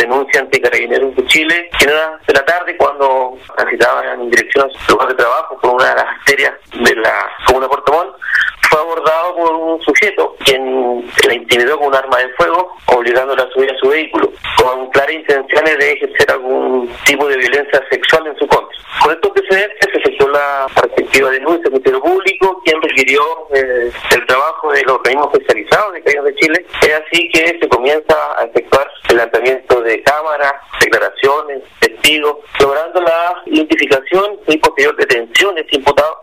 denuncia ante Carabineros de Chile, que en horas de la tarde, cuando transitaban en dirección a su lugar de trabajo por una de las arterias de la comuna Puerto Montt, fue abordado por un sujeto quien la intimidó con un arma de fuego, obligándola a subir a su vehículo, con claras intenciones de ejercer algún tipo de violencia sexual en su contra. Con estos antecedentes se efectuó la respectiva denuncia del Ministerio Público, quien requirió eh, el trabajo de los organismos especializados de Cariños de Chile. Es así que se comienza a efectuar el lanzamiento de cámaras, declaraciones, testigos, logrando la identificación y posterior detención de este imputado